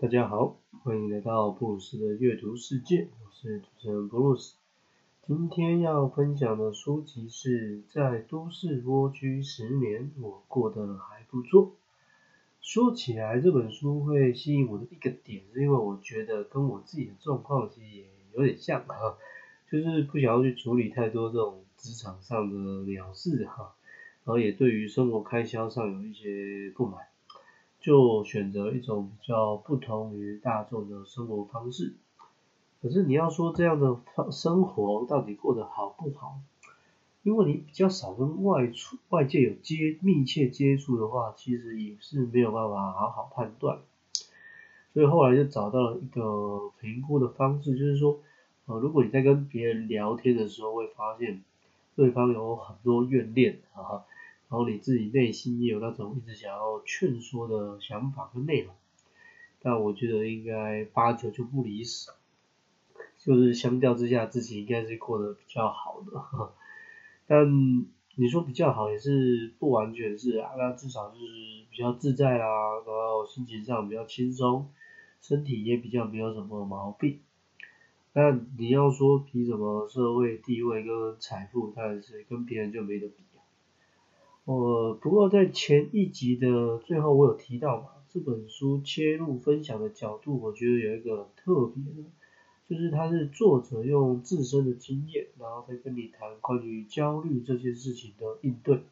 大家好，欢迎来到布鲁斯的阅读世界，我是主持人布鲁斯。今天要分享的书籍是在都市蜗居十年，我过得还不错。说起来，这本书会吸引我的一个点，是因为我觉得跟我自己的状况其实也有点像哈，就是不想要去处理太多这种职场上的鸟事哈，然后也对于生活开销上有一些不满。就选择一种比较不同于大众的生活方式。可是你要说这样的生活到底过得好不好？因为你比较少跟外出外界有接密切接触的话，其实也是没有办法好好判断。所以后来就找到了一个评估的方式，就是说，呃，如果你在跟别人聊天的时候，会发现对方有很多怨念，哈。然后你自己内心也有那种一直想要劝说的想法跟内容，但我觉得应该八九就不离十，就是相较之下自己应该是过得比较好的，但你说比较好也是不完全是啊，那至少就是比较自在啦，然后心情上比较轻松，身体也比较没有什么毛病。那你要说比什么社会地位跟财富，当然是跟别人就没得比。呃，不过在前一集的最后，我有提到嘛，这本书切入分享的角度，我觉得有一个特别的，就是它是作者用自身的经验，然后再跟你谈关于焦虑这件事情的应对。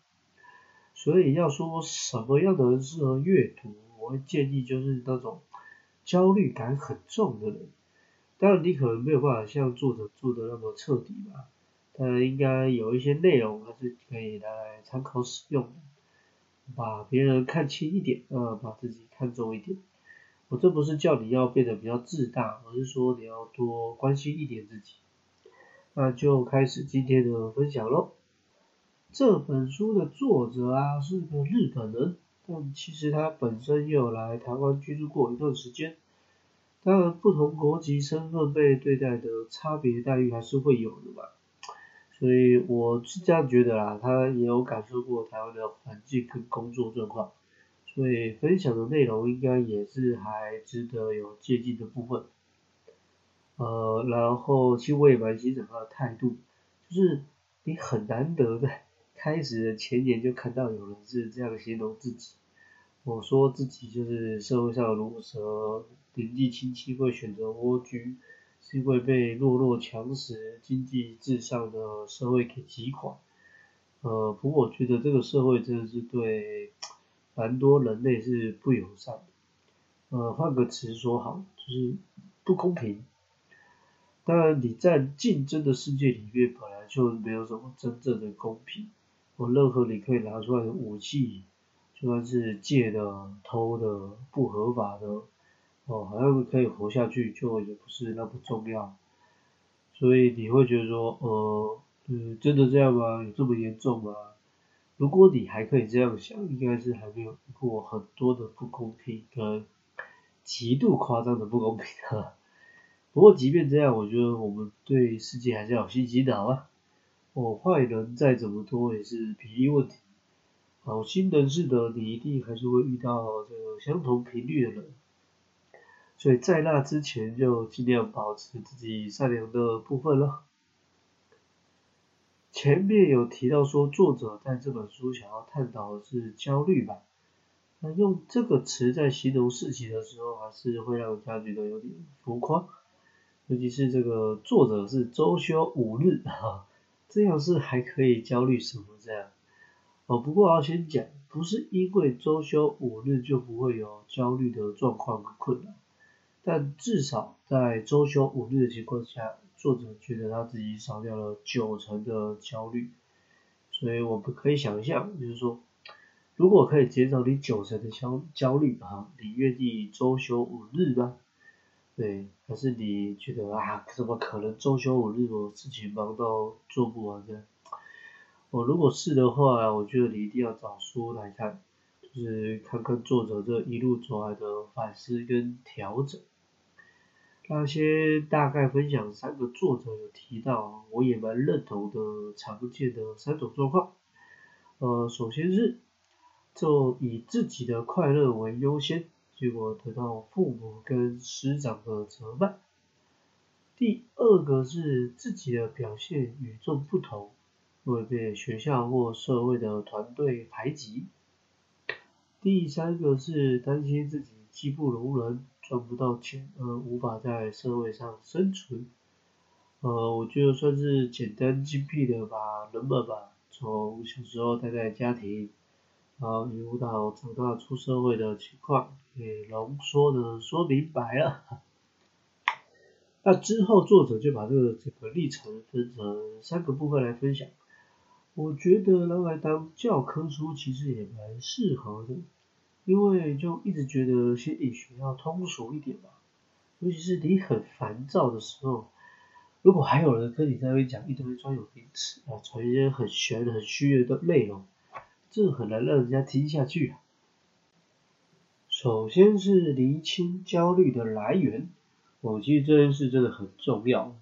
所以要说什么样的人适合阅读，我会建议就是那种焦虑感很重的人。当然，你可能没有办法像作者做的那么彻底吧。呃，应该有一些内容还是可以拿来参考使用的，把别人看轻一点，呃，把自己看重一点。我这不是叫你要变得比较自大，而是说你要多关心一点自己。那就开始今天的分享喽。这本书的作者啊是个日本人，但其实他本身也有来台湾居住过一段时间。当然，不同国籍身份被对待的差别待遇还是会有的吧。所以我是这样觉得啦，他也有感受过台湾的环境跟工作状况，所以分享的内容应该也是还值得有借鉴的部分。呃，然后其实我也蛮欣赏他的态度，就是你很难得在开始的前年就看到有人是这样形容自己，我说自己就是社会上的毒蛇，年纪轻轻会选择蜗居。是会被弱肉强食、经济至上的社会给击垮。呃，不过我觉得这个社会真的是对蛮多人类是不友善的。呃，换个词说好，就是不公平。当然，你在竞争的世界里面本来就没有什么真正的公平。我任何你可以拿出来的武器，就算是借的、偷的、不合法的。哦，好像可以活下去，就也不是那么重要，所以你会觉得说，呃，嗯，真的这样吗？有这么严重吗？如果你还可以这样想，应该是还没有过很多的不公平跟极度夸张的不公平哈。不过即便这样，我觉得我们对世界还是要有信心的，好吧？哦，坏人再怎么多也是比例问题，好心人士的你一定还是会遇到这个相同频率的人。所以在那之前就尽量保持自己善良的部分了。前面有提到说，作者在这本书想要探讨的是焦虑吧？那用这个词在形容事情的时候，还是会让人家觉得有点浮夸。尤其是这个作者是周休五日，哈，这样是还可以焦虑什么这样？哦，不过我要先讲，不是因为周休五日就不会有焦虑的状况和困难。但至少在周休五日的情况下，作者觉得他自己少掉了九成的焦虑，所以我们可以想象，就是说，如果可以减少你九成的焦焦虑啊，你愿意周休五日吗？对，还是你觉得啊，怎么可能周休五日我事情忙到做不完的？我如果是的话，我觉得你一定要找书来看，就是看看作者这一路走来的反思跟调整。那先大概分享三个作者有提到，我也蛮认同的常见的三种状况。呃，首先是就以自己的快乐为优先，结果得到父母跟师长的责骂。第二个是自己的表现与众不同，会被学校或社会的团队排挤。第三个是担心自己技不如人，赚不到钱而无法在社会上生存。呃，我觉得算是简单精辟的把人们吧，从小时候待在家庭，然后一路到长大出社会的情况，给浓缩的说明白了。那之后作者就把这个整个历程分成三个部分来分享。我觉得拿来当教科书其实也蛮适合的，因为就一直觉得心理学要通俗一点吧，尤其是你很烦躁的时候。如果还有人跟你在那边讲一堆专有名词啊，传一些很玄很虚的内容，这很难让人家听下去啊。首先是厘清焦虑的来源，我其实这件事真的很重要。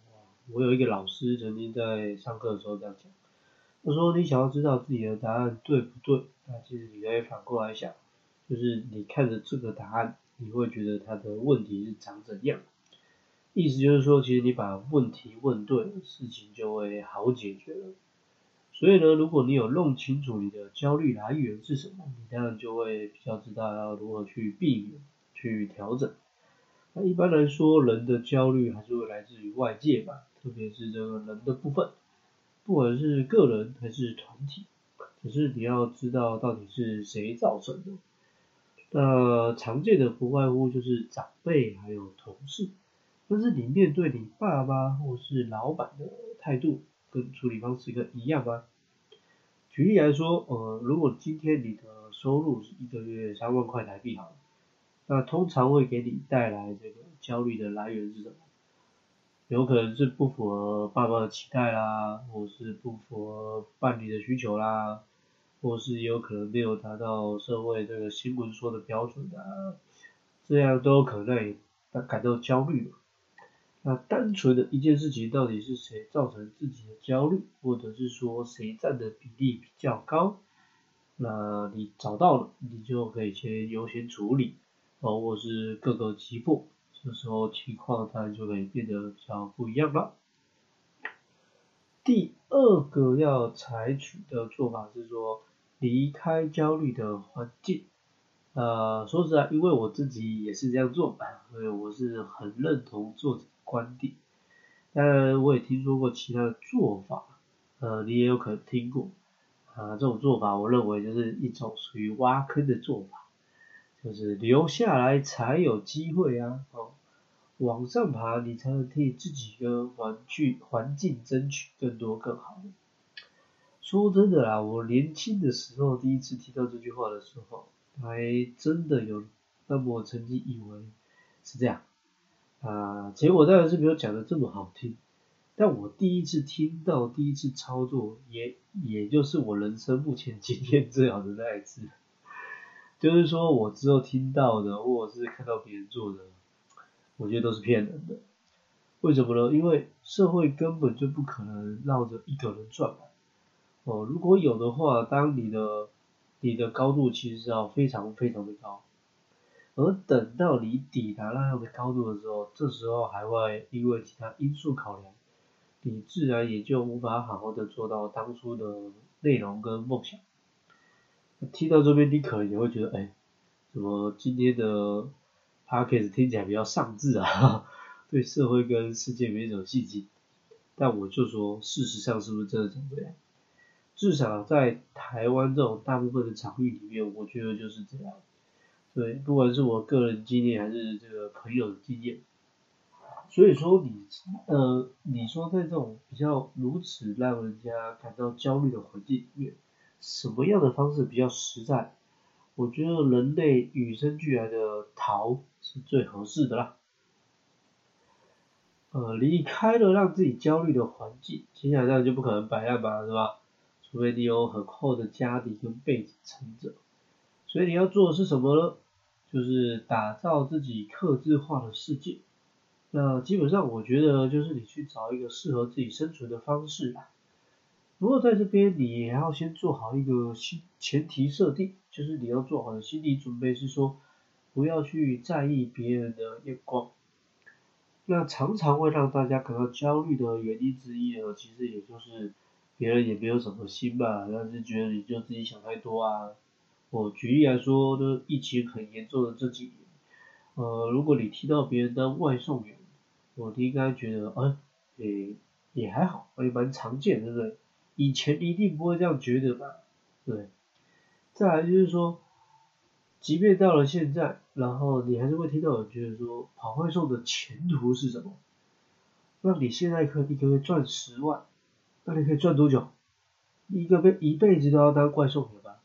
我有一个老师曾经在上课的时候这样讲，他说你想要知道自己的答案对不对，那其实你可以反过来想，就是你看着这个答案，你会觉得他的问题是长怎样？意思就是说，其实你把问题问对了，事情就会好解决了。所以呢，如果你有弄清楚你的焦虑来源是什么，你当然就会比较知道要如何去避免、去调整。那一般来说，人的焦虑还是会来自于外界吧，特别是这个人的部分，不管是个人还是团体，只是你要知道到底是谁造成的。那常见的不外乎就是长辈还有同事。但是你面对你爸妈或是老板的态度跟处理方式跟一样吗？举例来说，呃，如果今天你的收入是一个月三万块台币好，那通常会给你带来这个焦虑的来源是什么？有可能是不符合爸妈的期待啦，或是不符合伴侣的需求啦，或是有可能没有达到社会这个新闻说的标准啊，这样都可能让你感到焦虑。那单纯的一件事情，到底是谁造成自己的焦虑，或者是说谁占的比例比较高？那你找到了，你就可以先优先处理，哦，或是各个击破，这时候情况当然就可以变得比较不一样了。第二个要采取的做法是说，离开焦虑的环境。呃，说实在，因为我自己也是这样做嘛，所以我是很认同作者的。观点，当然我也听说过其他的做法，呃，你也有可能听过，啊，这种做法我认为就是一种属于挖坑的做法，就是留下来才有机会啊，哦，往上爬你才能替自己跟环境环境争取更多更好的。说真的啦，我年轻的时候第一次听到这句话的时候，还真的有那么曾经以为是这样。啊，结果当然是没有讲的这么好听，但我第一次听到，第一次操作，也也就是我人生目前经验最好的那一次，就是说我之后听到的，或者是看到别人做的，我觉得都是骗人的。为什么呢？因为社会根本就不可能绕着一个人转嘛。哦，如果有的话，当你的你的高度其实是要非常非常的高。而等到你抵达那样的高度的时候，这时候还会因为其他因素考量，你自然也就无法好好的做到当初的内容跟梦想。听到这边，你可能也会觉得，哎，怎么今天的 podcast 听起来比较丧志啊？对社会跟世界没什么信心。但我就说，事实上是不是真的这样？至少在台湾这种大部分的场域里面，我觉得就是这样。对，不管是我个人经验还是这个朋友的经验，所以说你呃，你说在这种比较如此让人家感到焦虑的环境里面，什么样的方式比较实在？我觉得人类与生俱来的逃是最合适的啦。呃，离开了让自己焦虑的环境，接下来那就不可能摆烂吧，是吧？除非你有很厚的家底跟背景撑着。所以你要做的是什么呢？就是打造自己克制化的世界。那基本上我觉得就是你去找一个适合自己生存的方式吧。不过在这边你也要先做好一个心前提设定，就是你要做好的心理准备是说，不要去在意别人的眼光。那常常会让大家感到焦虑的原因之一呢，其实也就是别人也没有什么心吧，但是觉得你就自己想太多啊。我举例来说，就疫情很严重的这几年，呃，如果你听到别人当外送员，我应该觉得，哎，也也还好，也蛮常见，对不对？以前一定不会这样觉得吧？对。再来就是说，即便到了现在，然后你还是会听到有人觉得说，跑外送的前途是什么？那你现在可以一个月赚十万，那你可以赚多久？一个辈一辈子都要当外送员吧？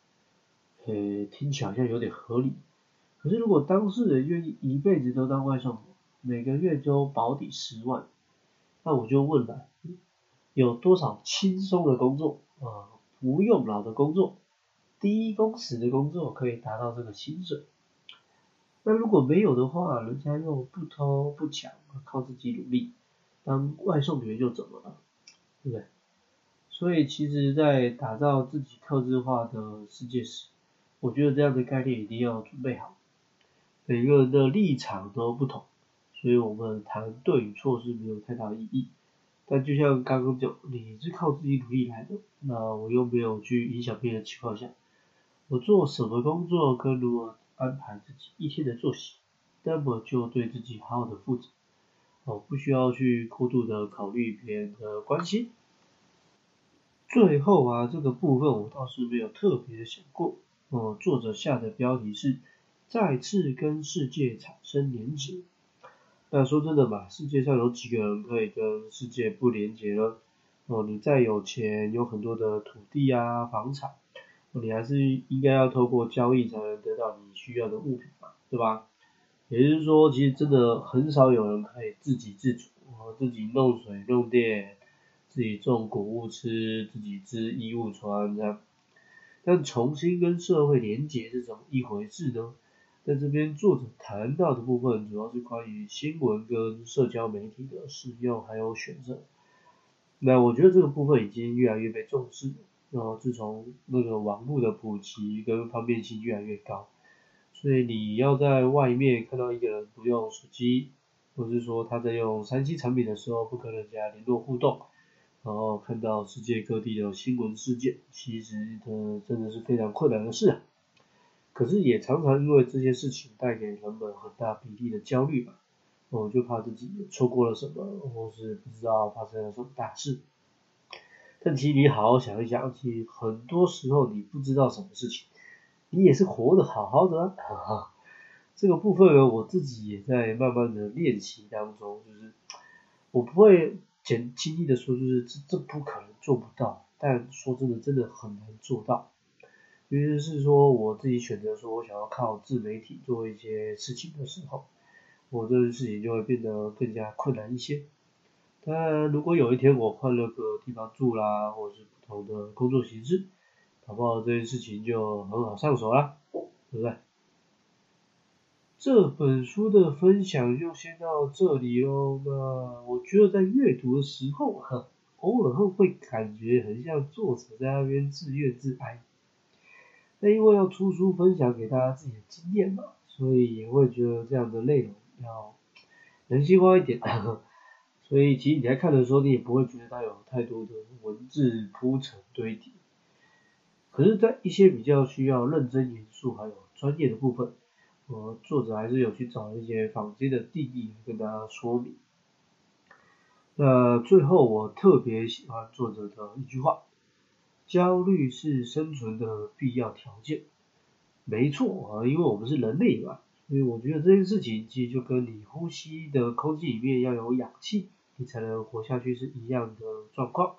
呃，听起来好像有点合理。可是如果当事人愿意一辈子都当外送员，每个月都保底十万，那我就问了，有多少轻松的工作啊，不用脑的工作？低工时的工作可以达到这个薪水，那如果没有的话，人家又不偷不抢，靠自己努力，当外送员又怎么了？对不对？所以其实，在打造自己特质化的世界时，我觉得这样的概念一定要准备好。每个人的立场都不同，所以我们谈对与错是没有太大意义。但就像刚刚讲，你是靠自己努力来的，那我又没有去影响别人的情况下。我做什么工作跟如何安排自己一天的作息，那么就对自己好好的负责，我，不需要去过度的考虑别人的关心。最后啊，这个部分我倒是没有特别的想过，哦，作者下的标题是再次跟世界产生连结。那说真的嘛，世界上有几个人可以跟世界不连结呢？哦，你再有钱，有很多的土地啊、房产。你还是应该要透过交易才能得到你需要的物品嘛，对吧？也就是说，其实真的很少有人可以自给自足，自己弄水弄电，自己种谷物吃，自己织衣物穿这样。但重新跟社会连接是怎么一回事呢？在这边作者谈到的部分，主要是关于新闻跟社交媒体的使用还有选择。那我觉得这个部分已经越来越被重视。然后，自从那个网络的普及跟方便性越来越高，所以你要在外面看到一个人不用手机，或是说他在用三 C 产品的时候不跟人家联络互动，然后看到世界各地的新闻事件，其实它真的是非常困难的事啊。可是也常常因为这些事情带给人们很大比例的焦虑吧，我就怕自己错过了什么，或是不知道发生了什么大事。但其实你好好想一想，其实很多时候你不知道什么事情，你也是活得好好的啊。这个部分呢，我自己也在慢慢的练习当中，就是我不会简轻易的说，就是这这不可能做不到。但说真的，真的很难做到。尤其是说我自己选择说我想要靠自媒体做一些事情的时候，我这件事情就会变得更加困难一些。但如果有一天我换了个地方住啦，或者是不同的工作形式，搞不好这件事情就很好上手啦，对不对？这本书的分享就先到这里喽。那我觉得在阅读的时候，哈偶尔会会感觉很像作者在那边自怨自哀。那因为要出书分享给大家自己的经验嘛，所以也会觉得这样的内容要人性化一点。所以其实你在看的时候，你也不会觉得它有太多的文字铺陈堆叠。可是，在一些比较需要认真严肃还有专业的部分，呃，作者还是有去找一些坊间的定义跟大家说明。那最后，我特别喜欢作者的一句话：焦虑是生存的必要条件。没错啊，因为我们是人类嘛，所以我觉得这件事情其实就跟你呼吸的空气里面要有氧气。你才能活下去是一样的状况。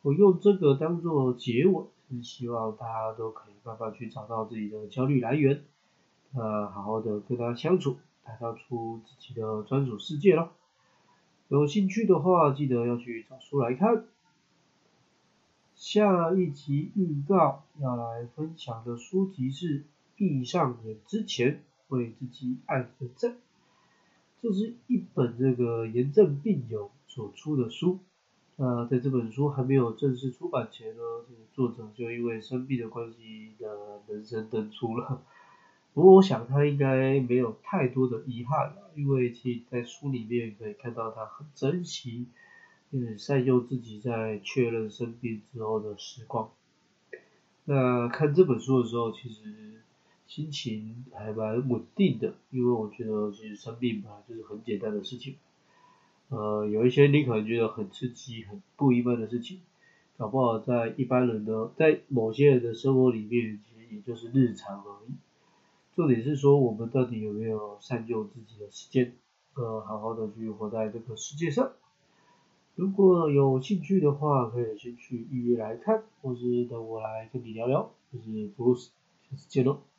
我用这个当做结尾，是希望大家都可以慢慢去找到自己的焦虑来源，呃，好好的跟他相处，打造出自己的专属世界咯。有兴趣的话，记得要去找书来看。下一集预告要来分享的书籍是《闭上眼之前为自己按个赞》。这是一本这个炎症病友所出的书，那在这本书还没有正式出版前呢，作者就因为生病的关系的人生登出了，不过我想他应该没有太多的遗憾了，因为其实在书里面可以看到他很珍惜，嗯，善用自己在确认生病之后的时光。那看这本书的时候，其实心情还蛮稳定的，因为我觉得其实生病吧，就是很简单的事情。呃，有一些你可能觉得很刺激、很不一般的事情，搞不好在一般人的，在某些人的生活里面，其实也就是日常而已。重点是说，我们到底有没有善用自己的时间，呃，好好的去活在这个世界上。如果有兴趣的话，可以先去预约来看，或是等我来跟你聊聊。就是 Bruce，下次见喽。